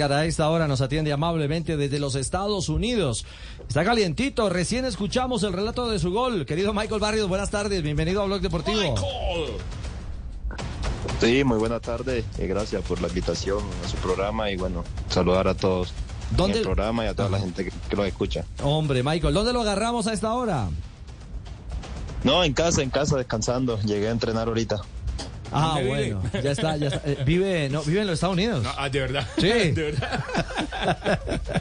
Edgar a esta hora nos atiende amablemente desde los Estados Unidos. Está calientito, recién escuchamos el relato de su gol. Querido Michael Barrios, buenas tardes, bienvenido a Blog Deportivo. Sí, muy buenas tardes y gracias por la invitación a su programa y bueno, saludar a todos ¿Dónde? en el programa y a toda la gente que, que lo escucha. Hombre, Michael, ¿dónde lo agarramos a esta hora? No, en casa, en casa, descansando. Llegué a entrenar ahorita. Ah, bueno, ya está, ya está. Eh, vive, no, vive en los Estados Unidos. ah, de verdad. Sí. de verdad.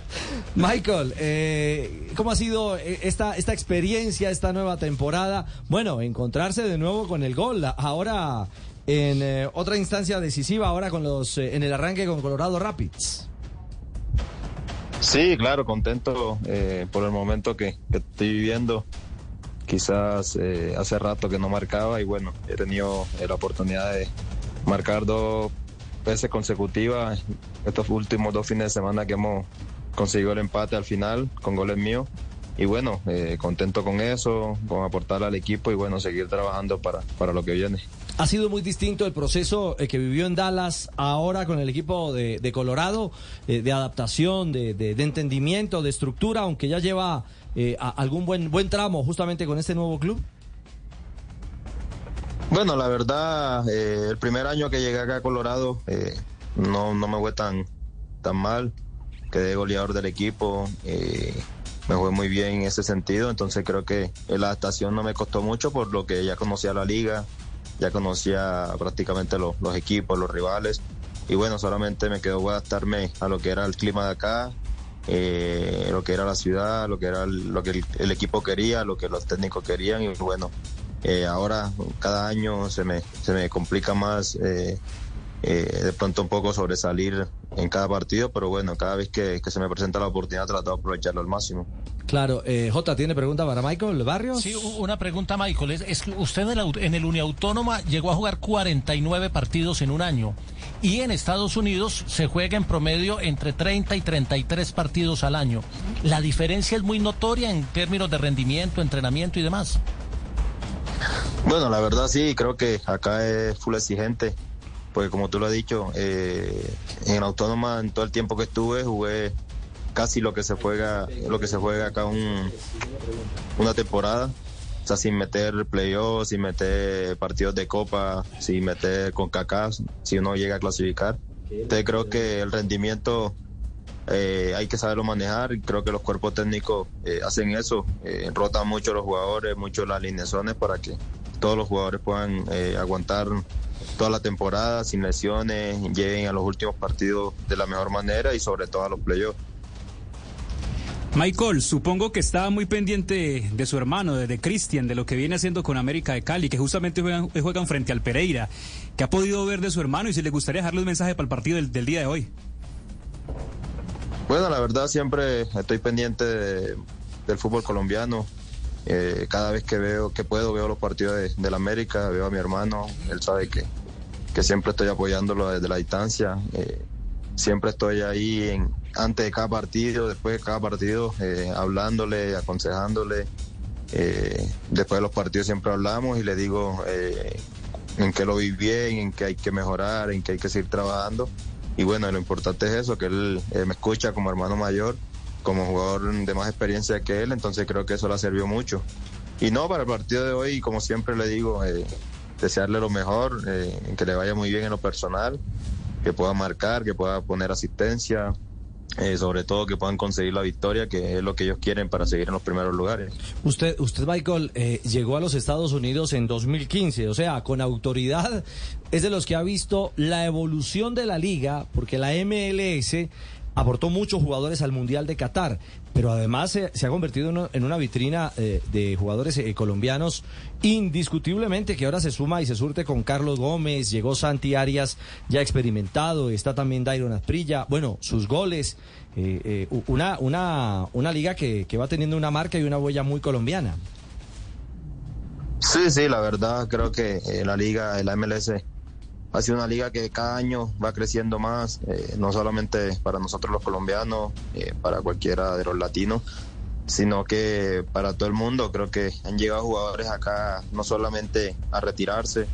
Michael, eh, ¿cómo ha sido eh, esta, esta experiencia, esta nueva temporada? Bueno, encontrarse de nuevo con el gol. Ahora en otra instancia decisiva, ahora con los en el arranque con Colorado Rapids. Sí, claro, contento por el momento que, que estoy viviendo quizás eh, hace rato que no marcaba y bueno, he tenido la oportunidad de marcar dos veces consecutivas estos últimos dos fines de semana que hemos conseguido el empate al final con goles míos y bueno, eh, contento con eso, con aportar al equipo y bueno, seguir trabajando para, para lo que viene. Ha sido muy distinto el proceso eh, que vivió en Dallas ahora con el equipo de, Colorado, de adaptación, de, de, de entendimiento, de estructura, aunque ya lleva eh, algún buen, buen tramo justamente con este nuevo club? Bueno, la verdad, eh, el primer año que llegué acá a Colorado eh, no, no me fue tan, tan mal. Quedé goleador del equipo, me fue muy bien en ese sentido, entonces creo que la adaptación no me costó mucho por lo que ya conocía la liga, ya conocía prácticamente los, equipos, los rivales, y bueno, solamente me quedó adaptarme a lo que era el clima de acá, eh, lo que era la ciudad, lo que era el, lo que el, equipo quería, lo que los técnicos querían. Y bueno, eh, ahora cada año se me, se me complica más eh, eh, de pronto un poco sobresalir en cada partido, pero bueno, cada vez que, se me presenta la oportunidad trato de aprovecharlo al máximo. Claro, eh, J, ¿tiene pregunta para Michael Barrios? Sí, una pregunta, Michael. Es, que usted en el, en el Uniautónoma llegó a jugar 49 partidos en un año y en Estados Unidos se juega en promedio entre 30 y 33 partidos al año. La diferencia es muy notoria en términos de rendimiento, entrenamiento y demás. Bueno, la verdad sí, creo que acá es full exigente, porque como tú lo has dicho, eh, en Autónoma en todo el tiempo que estuve jugué casi lo que se juega, lo que se juega acá un, una temporada. O sea, sin meter playoffs, sin meter partidos de copa, sin meter con cacas, si uno llega a clasificar. Entonces creo que el rendimiento eh, hay que saberlo manejar. Creo que los cuerpos técnicos eh, hacen eso, eh, rotan mucho los jugadores, mucho las alineaciones para que todos los jugadores puedan aguantar toda la temporada sin lesiones, lleguen a los últimos partidos de la mejor manera y sobre todo a los playoffs. Michael, supongo que estaba muy pendiente de su hermano, de, Cristian, de lo que viene haciendo con América de Cali, que justamente juegan, frente al Pereira. ¿Qué ha podido ver de su hermano y si le gustaría dejarle un mensaje para el partido del, día de hoy? Bueno, la verdad siempre estoy pendiente del fútbol colombiano. Eh, cada vez que veo que puedo, veo los partidos de, la América, veo a mi hermano, él sabe que, que siempre estoy apoyándolo desde la distancia. Eh, siempre estoy ahí en, antes de cada partido, después de cada partido, eh, hablándole, aconsejándole. Eh, después de los partidos siempre hablamos y le digo en qué lo vi bien, en qué hay que mejorar, en qué hay que seguir trabajando. Y bueno, lo importante es eso, que él me escucha como hermano mayor, como jugador de más experiencia que él, entonces creo que eso le sirvió mucho. Y no, para el partido de hoy, como siempre le digo, desearle lo mejor, que le vaya muy bien en lo personal que pueda marcar, que pueda poner asistencia, eh, sobre todo que puedan conseguir la victoria, que es lo que ellos quieren para seguir en los primeros lugares. Usted, usted Michael, eh, llegó a los Estados Unidos en 2015, o sea, con autoridad es de los que ha visto la evolución de la liga, porque la MLS aportó muchos jugadores al Mundial de Qatar, pero además se, ha convertido en una vitrina eh, de jugadores eh, colombianos indiscutiblemente que ahora se suma y se surte con Carlos Gómez, llegó Santi Arias ya experimentado, está también Dairon Asprilla, bueno, sus goles, eh, una, una, una liga que, que va teniendo una marca y una huella muy colombiana. Sí, sí, la verdad creo que la liga, la MLS ha sido una liga que cada año va creciendo más, eh, no solamente para nosotros los colombianos, eh, para cualquiera de los latinos, sino que para todo el mundo. Creo que han llegado jugadores acá no solamente a retirarse,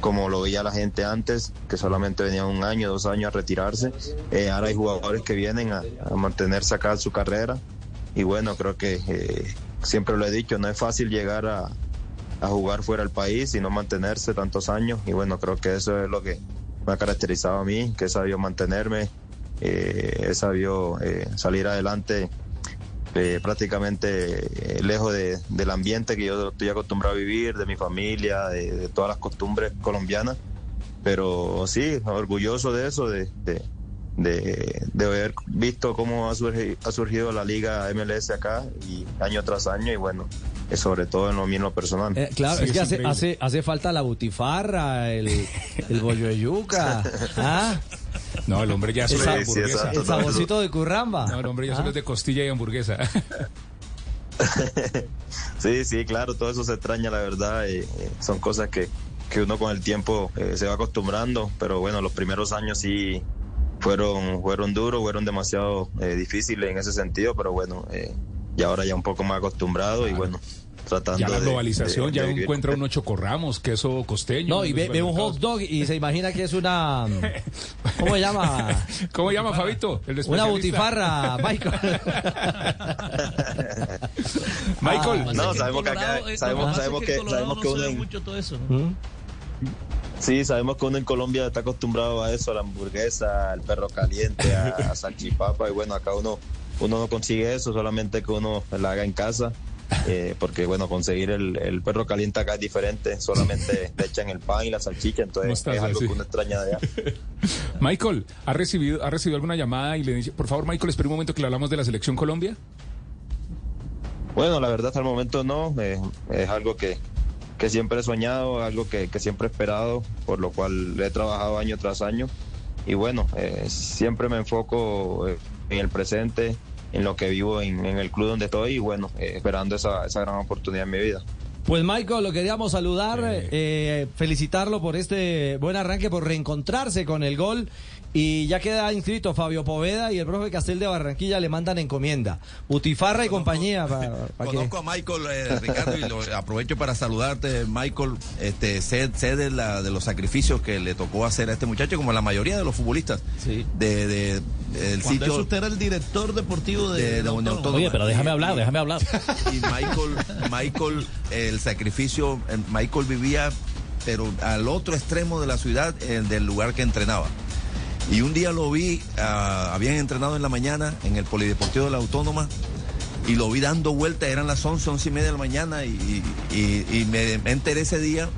como lo veía la gente antes, que solamente venían un año, dos años a retirarse. Eh, ahora hay jugadores que vienen a, a, mantenerse acá su carrera. Y bueno, creo que siempre lo he dicho, no es fácil llegar a, a jugar fuera del país y no mantenerse tantos años. Y bueno, creo que eso es lo que me ha caracterizado a mí, que he sabido mantenerme, eh, he sabido eh, salir adelante eh, prácticamente lejos de, del ambiente que yo estoy acostumbrado a vivir, de mi familia, de, todas las costumbres colombianas. Pero sí, orgulloso de eso, de, de haber visto cómo ha surgido, ha surgido, la liga MLS acá y año tras año y bueno, sobre todo en lo mío en lo personal. Eh, claro, sí, es que es hace, hace, hace, falta la butifarra, el, el bollo de yuca. ¿Ah? No, el hombre ya solo es de hamburguesa. El saborcito de curramba. No, el hombre ya solo ¿Ah? es de costilla y hamburguesa. sí, sí, claro, todo eso se extraña, la verdad. Eh, son cosas que, que uno con el tiempo eh, se va acostumbrando, pero bueno, los primeros años sí fueron, fueron duros, fueron demasiado eh, difíciles en ese sentido, pero bueno, eh, y ahora ya un poco más acostumbrado claro. y bueno, tratando ya la globalización, de, de, ya de encuentra unos chocorramos, queso costeño. No, y ve, ve, un hot dog y se imagina que es una... ¿Cómo se llama? ¿Cómo se llama, Fabito? El una butifarra, Michael. Michael. Ah, no, sabemos que acá, sabemos, sabemos que, sabemos que uno... En... Mucho todo eso, ¿no? ¿Mm? Sí, sabemos que uno en Colombia está acostumbrado a eso, a la hamburguesa, al perro caliente, a, a salchipapa, y bueno, acá uno, uno no consigue eso, solamente que uno la haga en casa. Eh, porque bueno, conseguir el, el, perro caliente acá es diferente, solamente le echan el pan y la salchicha, entonces es algo así. que uno extraña de allá. Michael, ¿ha recibido, ¿ha recibido alguna llamada y le dice, por favor Michael, espera un momento que le hablamos de la selección Colombia? Bueno, la verdad hasta el momento no, eh, es algo que, que siempre he soñado, algo que, que, siempre he esperado, por lo cual he trabajado año tras año. Y bueno, eh, siempre me enfoco eh, en el presente, en lo que vivo en, en el club donde estoy y bueno, eh, esperando esa, esa, gran oportunidad en mi vida. Pues Michael, lo queríamos saludar, eh, felicitarlo por este buen arranque, por reencontrarse con el gol. Y ya queda inscrito Fabio Poveda y el profe Castel de Barranquilla le mandan encomienda. Butifarra y conozco, compañía. Pa, pa conozco que... a Michael, eh, Ricardo, y lo, aprovecho para saludarte, Michael. Este, sé, sé de, la, de, los sacrificios que le tocó hacer a este muchacho, como la mayoría de los futbolistas. Sí. De, de, del Cuando sitio. Eso usted era el director deportivo de, de la Unión Autónoma. Oye, pero déjame hablar, déjame hablar. Y Michael, Michael, el sacrificio, Michael vivía, pero al otro extremo de la ciudad, del lugar que entrenaba. Y un día lo vi, uh, habían entrenado en la mañana en el Polideportivo de la Autónoma y lo vi dando vueltas, eran las 11, 11 y media de la mañana y, y, y me, me, enteré ese día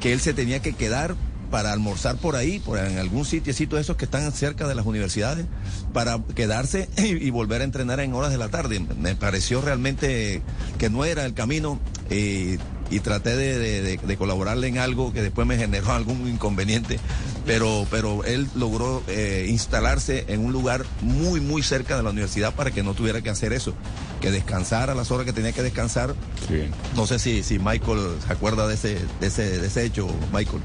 que él se tenía que quedar para almorzar por ahí, por en algún sitiecito de esos que están cerca de las universidades, para quedarse y, y volver a entrenar en horas de la tarde. Me pareció realmente que no era el camino. Eh, y traté de, de, de, colaborarle en algo que después me generó algún inconveniente, pero, pero él logró eh, instalarse en un lugar muy, muy cerca de la universidad para que no tuviera que hacer eso, que descansara a las horas que tenía que descansar. Sí. No sé si, si Michael se acuerda de ese, de ese, de ese hecho, Michael.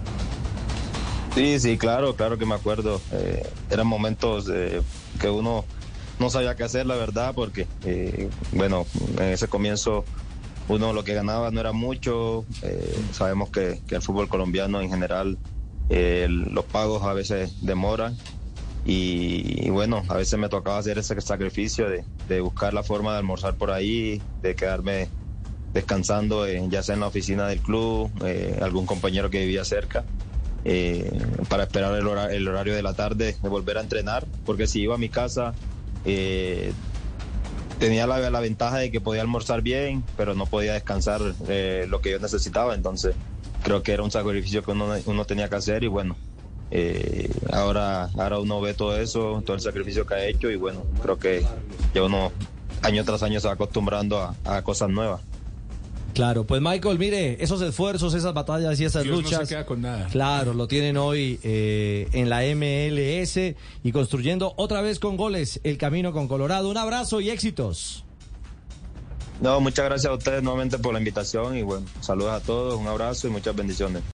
Sí, sí, claro, claro que me acuerdo. Eh, eran momentos eh, que uno no sabía qué hacer, la verdad, porque, eh, bueno, en ese comienzo uno lo que ganaba no era mucho. Sabemos que, el fútbol colombiano en general, los pagos a veces demoran. Y, bueno, a veces me tocaba hacer ese sacrificio de, buscar la forma de almorzar por ahí, de quedarme descansando, ya sea en la oficina del club, algún compañero que vivía cerca. Eh, para esperar el, hora, el, horario de la tarde, de volver a entrenar, porque si iba a mi casa, eh, tenía la, ventaja de que podía almorzar bien, pero no podía descansar eh, lo que yo necesitaba. Entonces, creo que era un sacrificio que uno, uno tenía que hacer y bueno, eh, ahora, ahora uno ve todo eso, todo el sacrificio que ha hecho y bueno, creo que ya uno año tras año se va acostumbrando a cosas nuevas. Claro, pues Michael, mire, esos esfuerzos, esas batallas y esas Dios luchas. No se queda con nada. Claro, lo tienen hoy eh, en la MLS y construyendo otra vez con goles el camino con Colorado. Un abrazo y éxitos. No, muchas gracias a ustedes nuevamente por la invitación y bueno, saludos a todos, un abrazo y muchas bendiciones.